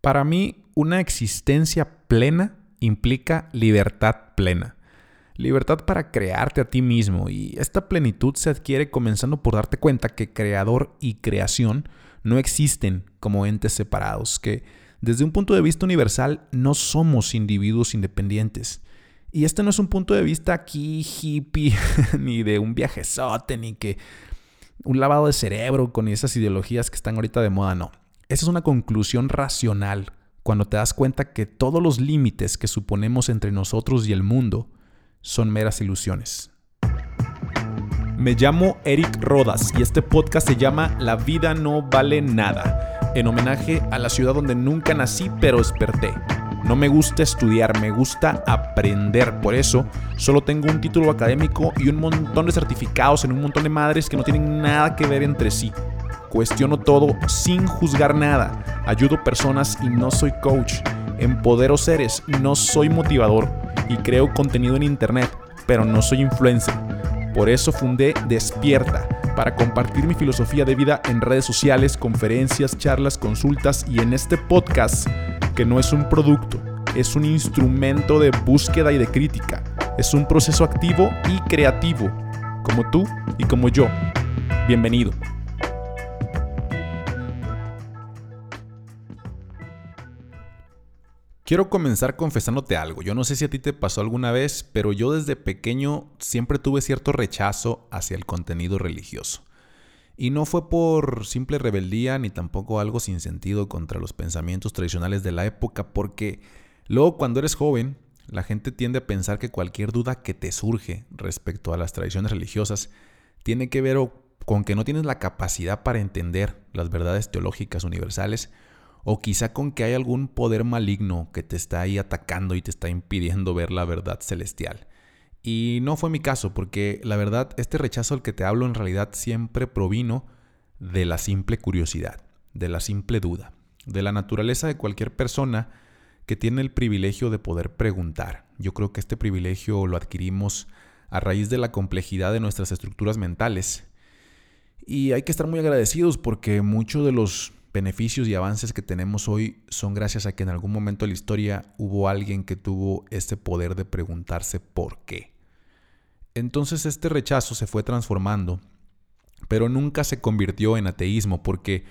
Para mí, una existencia plena implica libertad plena. Libertad para crearte a ti mismo y esta plenitud se adquiere comenzando por darte cuenta que creador y creación no existen como entes separados, que desde un punto de vista universal no somos individuos independientes. Y este no es un punto de vista aquí hippie, ni de un viajezote, ni que un lavado de cerebro con esas ideologías que están ahorita de moda, no. Esa es una conclusión racional cuando te das cuenta que todos los límites que suponemos entre nosotros y el mundo son meras ilusiones. Me llamo Eric Rodas y este podcast se llama La vida no vale nada, en homenaje a la ciudad donde nunca nací pero desperté. No me gusta estudiar, me gusta aprender. Por eso solo tengo un título académico y un montón de certificados en un montón de madres que no tienen nada que ver entre sí. Cuestiono todo sin juzgar nada. Ayudo personas y no soy coach. Empodero seres, no soy motivador. Y creo contenido en internet, pero no soy influencer. Por eso fundé Despierta, para compartir mi filosofía de vida en redes sociales, conferencias, charlas, consultas y en este podcast que no es un producto, es un instrumento de búsqueda y de crítica. Es un proceso activo y creativo, como tú y como yo. Bienvenido. Quiero comenzar confesándote algo. Yo no sé si a ti te pasó alguna vez, pero yo desde pequeño siempre tuve cierto rechazo hacia el contenido religioso. Y no fue por simple rebeldía ni tampoco algo sin sentido contra los pensamientos tradicionales de la época, porque luego cuando eres joven, la gente tiende a pensar que cualquier duda que te surge respecto a las tradiciones religiosas tiene que ver con que no tienes la capacidad para entender las verdades teológicas universales, o quizá con que hay algún poder maligno que te está ahí atacando y te está impidiendo ver la verdad celestial. Y no fue mi caso, porque la verdad, este rechazo al que te hablo en realidad siempre provino de la simple curiosidad, de la simple duda, de la naturaleza de cualquier persona que tiene el privilegio de poder preguntar. Yo creo que este privilegio lo adquirimos a raíz de la complejidad de nuestras estructuras mentales. Y hay que estar muy agradecidos porque muchos de los beneficios y avances que tenemos hoy son gracias a que en algún momento de la historia hubo alguien que tuvo este poder de preguntarse por qué. Entonces este rechazo se fue transformando, pero nunca se convirtió en ateísmo porque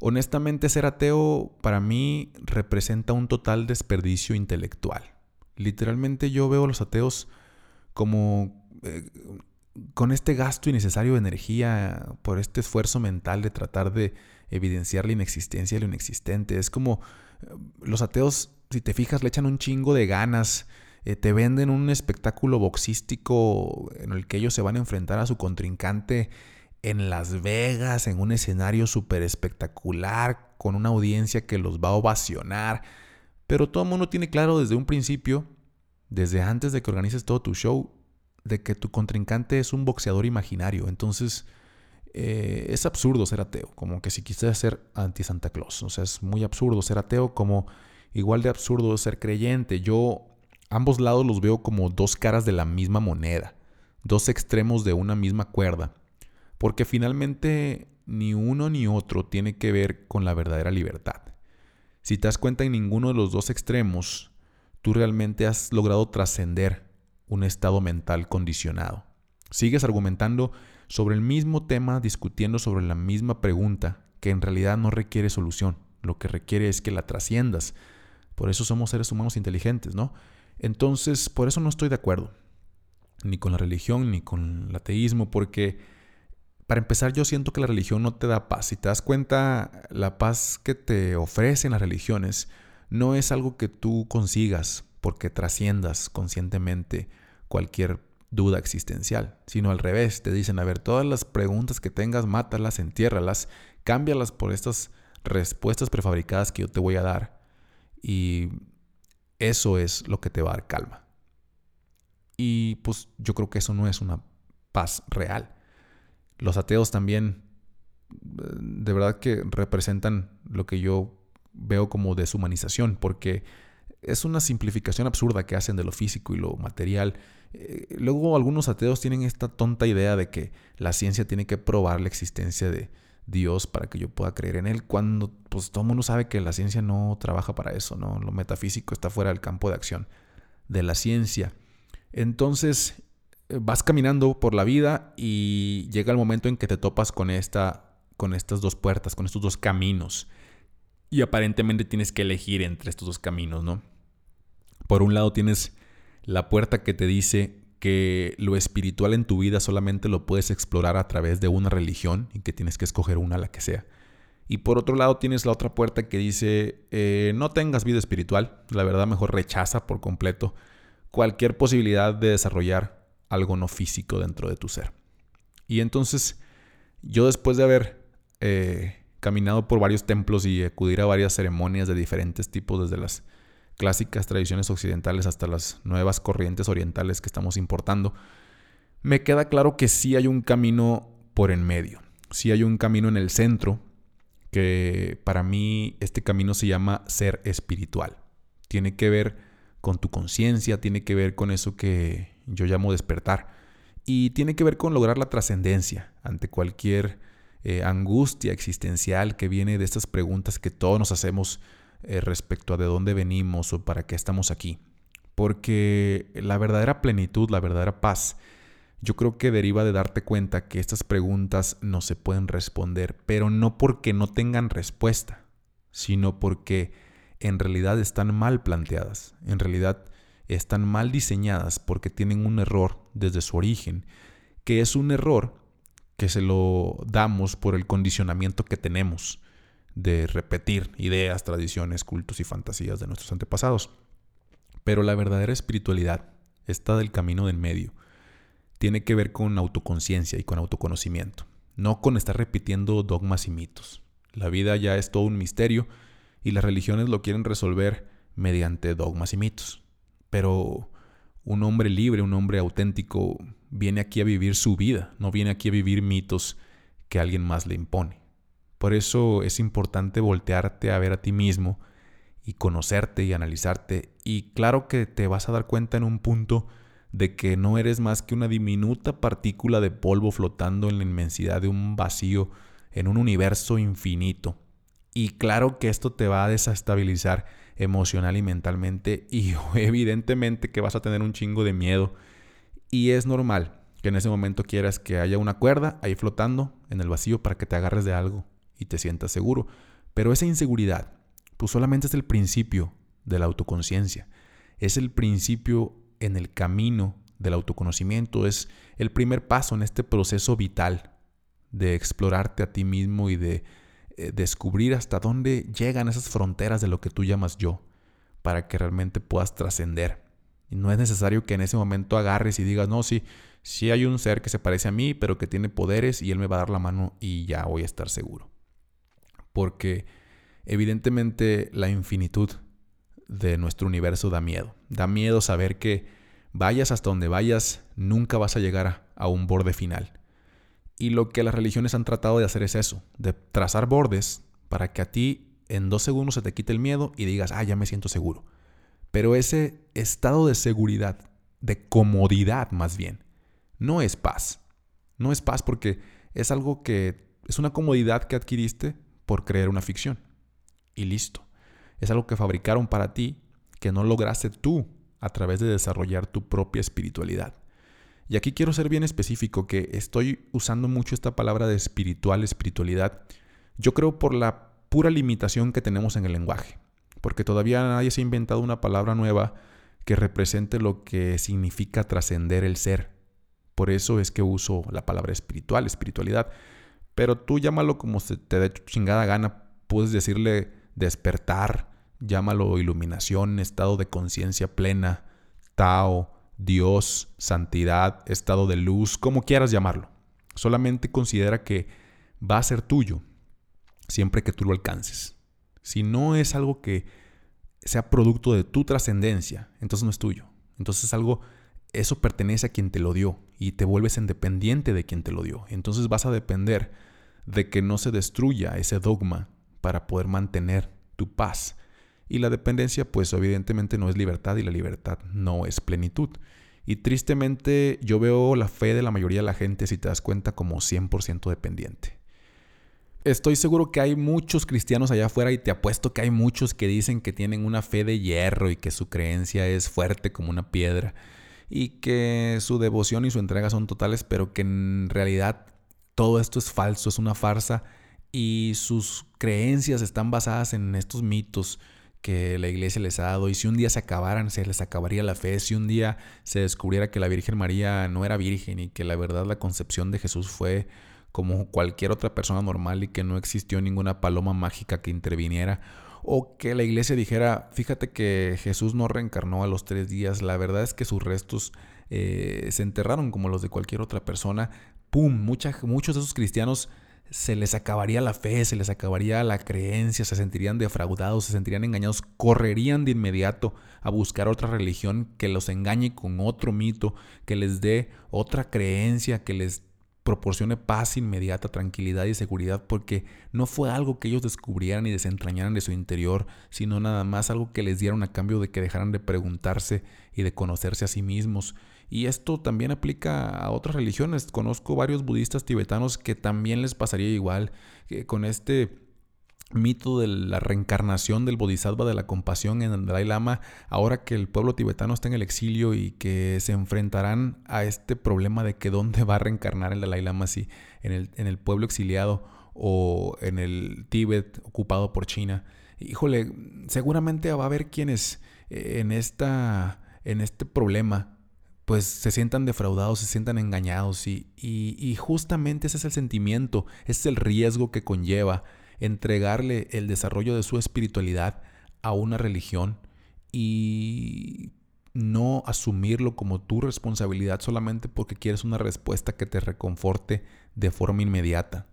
honestamente ser ateo para mí representa un total desperdicio intelectual. Literalmente yo veo a los ateos como eh, con este gasto innecesario de energía por este esfuerzo mental de tratar de evidenciar la inexistencia de lo inexistente. Es como eh, los ateos, si te fijas, le echan un chingo de ganas, eh, te venden un espectáculo boxístico en el que ellos se van a enfrentar a su contrincante en Las Vegas, en un escenario súper espectacular, con una audiencia que los va a ovacionar. Pero todo el mundo tiene claro desde un principio, desde antes de que organices todo tu show, de que tu contrincante es un boxeador imaginario. Entonces, eh, es absurdo ser ateo, como que si quisieras ser anti-Santa Claus. O sea, es muy absurdo ser ateo, como igual de absurdo ser creyente. Yo ambos lados los veo como dos caras de la misma moneda, dos extremos de una misma cuerda, porque finalmente ni uno ni otro tiene que ver con la verdadera libertad. Si te das cuenta en ninguno de los dos extremos, tú realmente has logrado trascender un estado mental condicionado. Sigues argumentando sobre el mismo tema, discutiendo sobre la misma pregunta, que en realidad no requiere solución. Lo que requiere es que la trasciendas. Por eso somos seres humanos inteligentes, ¿no? Entonces, por eso no estoy de acuerdo. Ni con la religión, ni con el ateísmo, porque para empezar yo siento que la religión no te da paz. Si te das cuenta, la paz que te ofrecen las religiones no es algo que tú consigas porque trasciendas conscientemente cualquier duda existencial, sino al revés, te dicen, a ver, todas las preguntas que tengas, mátalas, entiérralas, cámbialas por estas respuestas prefabricadas que yo te voy a dar. Y eso es lo que te va a dar calma. Y pues yo creo que eso no es una paz real. Los ateos también, de verdad que representan lo que yo veo como deshumanización, porque es una simplificación absurda que hacen de lo físico y lo material eh, luego algunos ateos tienen esta tonta idea de que la ciencia tiene que probar la existencia de, Dios para que yo pueda creer en Él, cuando pues todo el mundo sabe que la ciencia no trabaja para eso, ¿no? Lo metafísico está fuera del campo de acción de la ciencia. Entonces eh, vas caminando por la vida y llega el momento en que te topas con, esta, con estas dos puertas, con estos dos caminos. Y aparentemente tienes que elegir entre estos dos caminos, ¿no? Por un lado tienes la puerta que te dice que lo espiritual en tu vida solamente lo puedes explorar a través de una religión y que tienes que escoger una, la que sea. Y por otro lado tienes la otra puerta que dice, eh, no tengas vida espiritual, la verdad mejor rechaza por completo cualquier posibilidad de desarrollar algo no físico dentro de tu ser. Y entonces yo después de haber eh, caminado por varios templos y acudir a varias ceremonias de diferentes tipos, desde las clásicas tradiciones occidentales hasta las nuevas corrientes orientales que estamos importando, me queda claro que sí hay un camino por en medio, sí hay un camino en el centro, que para mí este camino se llama ser espiritual. Tiene que ver con tu conciencia, tiene que ver con eso que yo llamo despertar y tiene que ver con lograr la trascendencia ante cualquier eh, angustia existencial que viene de estas preguntas que todos nos hacemos eh, respecto a de dónde venimos o para qué estamos aquí. Porque la verdadera plenitud, la verdadera paz, yo creo que deriva de darte cuenta que estas preguntas no se pueden responder, pero no porque no tengan respuesta, sino porque en realidad están mal planteadas, en realidad están mal diseñadas porque tienen un error desde su origen, que es un error que se lo damos por el condicionamiento que tenemos de repetir ideas, tradiciones, cultos y fantasías de nuestros antepasados. Pero la verdadera espiritualidad está del camino del medio. Tiene que ver con autoconciencia y con autoconocimiento, no con estar repitiendo dogmas y mitos. La vida ya es todo un misterio y las religiones lo quieren resolver mediante dogmas y mitos. Pero un hombre libre, un hombre auténtico, viene aquí a vivir su vida, no viene aquí a vivir mitos que alguien más le impone. Por eso es importante voltearte a ver a ti mismo y conocerte y analizarte. Y claro que te vas a dar cuenta en un punto de que no eres más que una diminuta partícula de polvo flotando en la inmensidad de un vacío en un universo infinito. Y claro que esto te va a desestabilizar emocional y mentalmente y evidentemente que vas a tener un chingo de miedo. Y es normal que en ese momento quieras que haya una cuerda ahí flotando en el vacío para que te agarres de algo y te sientas seguro. Pero esa inseguridad, pues solamente es el principio de la autoconciencia. Es el principio en el camino del autoconocimiento. Es el primer paso en este proceso vital de explorarte a ti mismo y de eh, descubrir hasta dónde llegan esas fronteras de lo que tú llamas yo, para que realmente puedas trascender. Y no es necesario que en ese momento agarres y digas, no, sí, sí hay un ser que se parece a mí, pero que tiene poderes y él me va a dar la mano y ya voy a estar seguro porque evidentemente la infinitud de nuestro universo da miedo. Da miedo saber que vayas hasta donde vayas, nunca vas a llegar a, un borde final. Y lo que las religiones han tratado de hacer es eso, de trazar bordes para que a ti en dos segundos se te quite el miedo y digas, ah, ya me siento seguro. Pero ese estado de seguridad, de comodidad más bien, no es paz. No es paz porque es algo que es una comodidad que adquiriste por creer una ficción. Y listo. Es algo que fabricaron para ti que no lograste tú a través de desarrollar tu propia espiritualidad. Y aquí quiero ser bien específico que estoy usando mucho esta palabra de espiritual, espiritualidad. Yo creo por la pura limitación que tenemos en el lenguaje. Porque todavía nadie se ha inventado una palabra nueva que represente lo que significa trascender el ser. Por eso es que uso la palabra espiritual, espiritualidad. Pero tú llámalo como se te dé chingada gana. Puedes decirle despertar, llámalo iluminación, estado de conciencia plena, Tao, Dios, santidad, estado de luz, como quieras llamarlo. Solamente considera que va a ser tuyo siempre que tú lo alcances. Si no es algo que sea producto de tu trascendencia, entonces no es tuyo. Entonces es algo, eso pertenece a quien te lo dio y te vuelves independiente de quien te lo dio. Entonces vas a depender de que no se destruya ese dogma para poder mantener tu paz. Y la dependencia pues evidentemente no es libertad y la libertad no es plenitud. Y tristemente yo veo la fe de la mayoría de la gente, si te das cuenta, como 100% dependiente. estoy seguro que hay muchos cristianos allá afuera y te apuesto que hay muchos que dicen que tienen una fe de hierro y que su creencia es fuerte como una piedra y que su devoción y su entrega son totales, pero que en realidad todo esto es falso, es una farsa y sus creencias están basadas en estos mitos que la iglesia les ha dado y si un día se acabaran, se les acabaría la fe, si un día se descubriera que la Virgen María no era virgen y que la verdad la concepción de Jesús fue como cualquier otra persona normal y que no existió ninguna paloma mágica que interviniera. O que la iglesia dijera, fíjate que Jesús no reencarnó a los tres días, la verdad es que sus restos eh, se enterraron como los de cualquier otra persona. ¡Pum! muchos de esos cristianos se les acabaría la fe, se les acabaría la creencia, se sentirían defraudados, se sentirían engañados, correrían de inmediato a buscar otra religión que los engañe con otro mito, que les dé otra creencia, que les proporcione paz inmediata, tranquilidad y seguridad, porque no fue algo que ellos descubrieran y desentrañaran de su interior, sino nada más algo que les dieron a cambio de que dejaran de preguntarse y de conocerse a sí mismos. Y esto también aplica a otras religiones. Conozco varios budistas tibetanos que también les pasaría igual, que con este mito de la reencarnación del bodhisattva de la compasión en Dalai Lama, ahora que el pueblo tibetano está en el exilio y que se enfrentarán a este problema de que dónde va a reencarnar el Dalai Lama, si en el, en el pueblo exiliado o en el Tíbet ocupado por China. Híjole, seguramente va a haber quienes eh, en, esta, en este problema pues se sientan defraudados, se sientan engañados y, justamente ese es el sentimiento, ese es el riesgo que conlleva entregarle el desarrollo de su espiritualidad a una religión y no asumirlo como tu responsabilidad solamente porque quieres una respuesta que te reconforte de forma inmediata.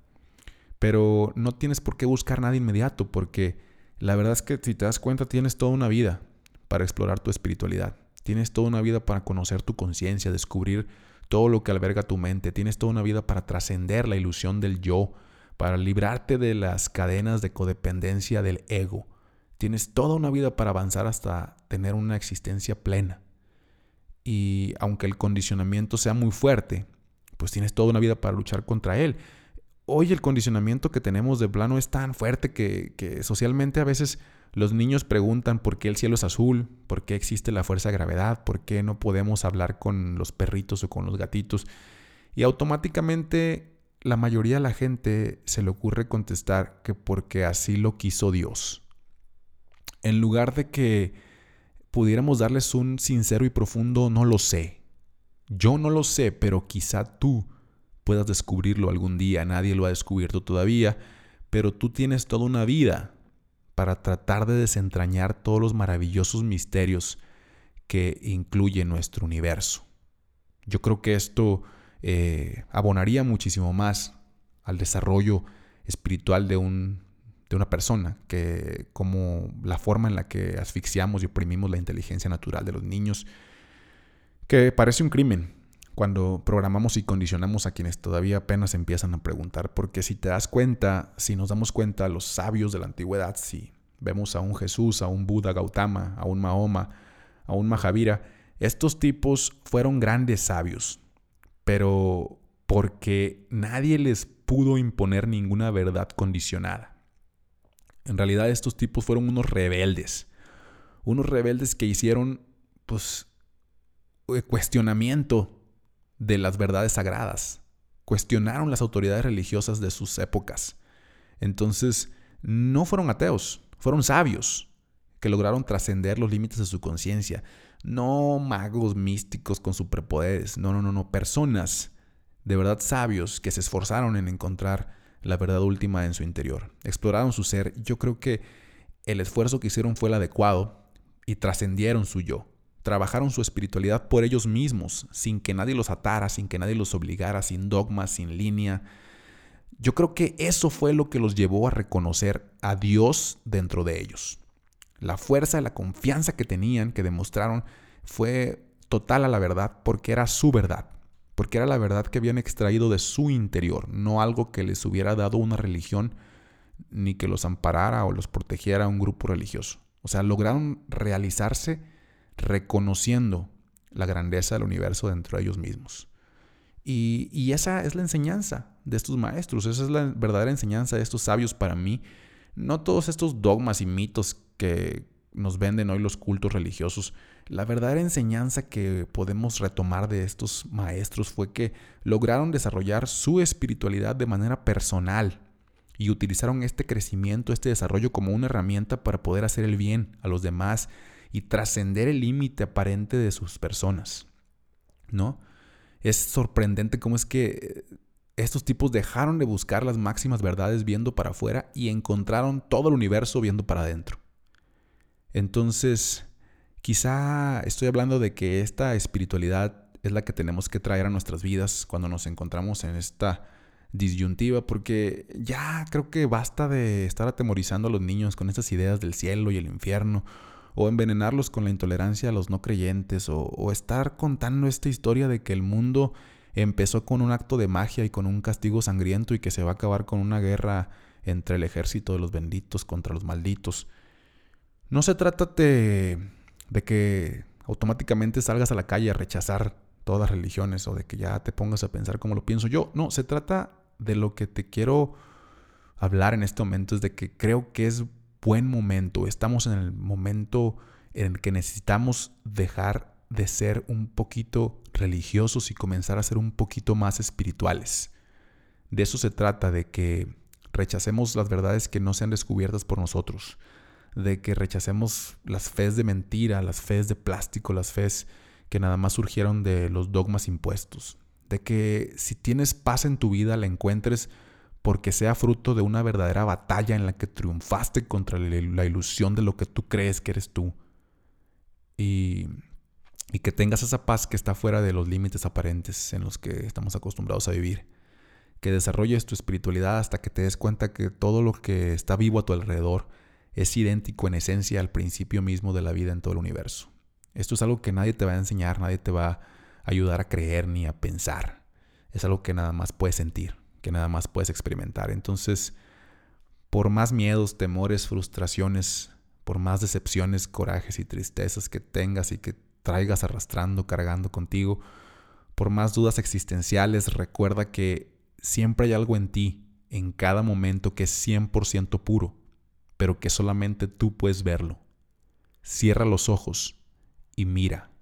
Pero no tienes por qué buscar nada inmediato porque la verdad es que si te das cuenta tienes toda una vida para explorar tu espiritualidad. Tienes toda una vida para conocer tu conciencia, descubrir todo lo que alberga tu mente. Tienes toda una vida para trascender la ilusión del yo, para librarte de las cadenas de codependencia del ego. Tienes toda una vida para avanzar hasta tener una existencia plena. Y aunque el condicionamiento sea muy fuerte, pues tienes toda una vida para luchar contra él. Hoy el condicionamiento que tenemos de plano es tan fuerte que, socialmente a veces los niños preguntan por qué el cielo es azul, por qué existe la fuerza de gravedad, por qué no podemos hablar con los perritos o con los gatitos. Y automáticamente la mayoría de la gente se le ocurre contestar que porque así lo quiso Dios. En lugar de que pudiéramos darles un sincero y profundo no lo sé. Yo no lo sé, pero quizá tú puedas descubrirlo algún día. Nadie lo ha descubierto todavía, pero tú tienes toda una vida para tratar de desentrañar todos los maravillosos misterios que incluye nuestro universo. Yo creo que esto eh, abonaría muchísimo más al desarrollo espiritual de, un, de una persona, que como la forma en la que asfixiamos y oprimimos la inteligencia natural de los niños, que parece un crimen cuando programamos y condicionamos a quienes todavía apenas empiezan a preguntar, porque si te das cuenta, si nos damos cuenta, los sabios de la antigüedad, si vemos a un Jesús, a un Buda Gautama, a un Mahoma, a un Mahavira, estos tipos fueron grandes sabios, pero porque nadie les pudo imponer ninguna verdad condicionada. En realidad estos tipos fueron unos rebeldes, unos rebeldes que hicieron pues eh, cuestionamiento de las verdades sagradas, cuestionaron las autoridades religiosas de sus épocas. Entonces, no fueron ateos, fueron sabios que lograron trascender los límites de su conciencia, no magos místicos con superpoderes, no, no, no, no, personas de verdad sabios que se esforzaron en encontrar la verdad última en su interior. Exploraron su ser. Yo creo que el esfuerzo que hicieron fue el adecuado y trascendieron su yo. Trabajaron su espiritualidad por ellos mismos, sin que nadie los atara, sin que nadie los obligara, sin dogmas, sin línea. Yo creo que eso fue lo que los llevó a reconocer a Dios dentro de ellos. La fuerza, la confianza que tenían, que demostraron, fue total a la verdad porque era su verdad, porque era la verdad que habían extraído de su interior, no algo que les hubiera dado una religión ni que los amparara o los protegiera un grupo religioso. O sea, lograron realizarse reconociendo la grandeza del universo dentro de ellos mismos. Y, esa es la enseñanza de estos maestros. Esa es la verdadera enseñanza de estos sabios para mí. No todos estos dogmas y mitos que nos venden hoy los cultos religiosos. La verdadera enseñanza que podemos retomar de estos maestros fue que lograron desarrollar su espiritualidad de manera personal y utilizaron este crecimiento, este desarrollo como una herramienta para poder hacer el bien a los demás y trascender el límite aparente de sus personas. ¿No? Es sorprendente cómo es que estos tipos dejaron de buscar las máximas verdades viendo para afuera y encontraron todo el universo viendo para adentro. Entonces, quizá estoy hablando de que esta espiritualidad es la que tenemos que traer a nuestras vidas cuando nos encontramos en esta disyuntiva, porque ya creo que basta de estar atemorizando a los niños con estas ideas del cielo y el infierno, o envenenarlos con la intolerancia a los no creyentes, o, estar contando esta historia de que el mundo empezó con un acto de magia y con un castigo sangriento y que se va a acabar con una guerra entre el ejército de los benditos contra los malditos. No se trata de, de que automáticamente salgas a la calle a rechazar todas las religiones o de que ya te pongas a pensar como lo pienso yo. No, se trata de lo que te quiero hablar en este momento, es de que creo que es buen momento, estamos en el momento en que necesitamos dejar de ser un poquito religiosos y comenzar a ser un poquito más espirituales. De eso se trata, de que rechacemos las verdades que no sean descubiertas por nosotros, de que rechacemos las fes de mentira, las fes de plástico, las fes que nada más surgieron de los dogmas impuestos, de que si tienes paz en tu vida la encuentres porque sea fruto de una verdadera batalla en la que triunfaste contra la ilusión de lo que tú crees que eres tú. Y, y que tengas esa paz que está fuera de los límites aparentes en los que estamos acostumbrados a vivir. Que desarrolles tu espiritualidad hasta que te des cuenta que todo lo que está vivo a tu alrededor es idéntico en esencia al principio mismo de la vida en todo el universo. Esto es algo que nadie te va a enseñar, nadie te va a ayudar a creer ni a pensar. Es algo que nada más puedes sentir, que nada más puedes experimentar. Entonces, por más miedos, temores, frustraciones, por más decepciones, corajes y tristezas que tengas y que traigas arrastrando, cargando contigo, por más dudas existenciales, recuerda que siempre hay algo en ti, en cada momento, que es 100% puro pero que solamente tú puedes verlo. Cierra los ojos y mira.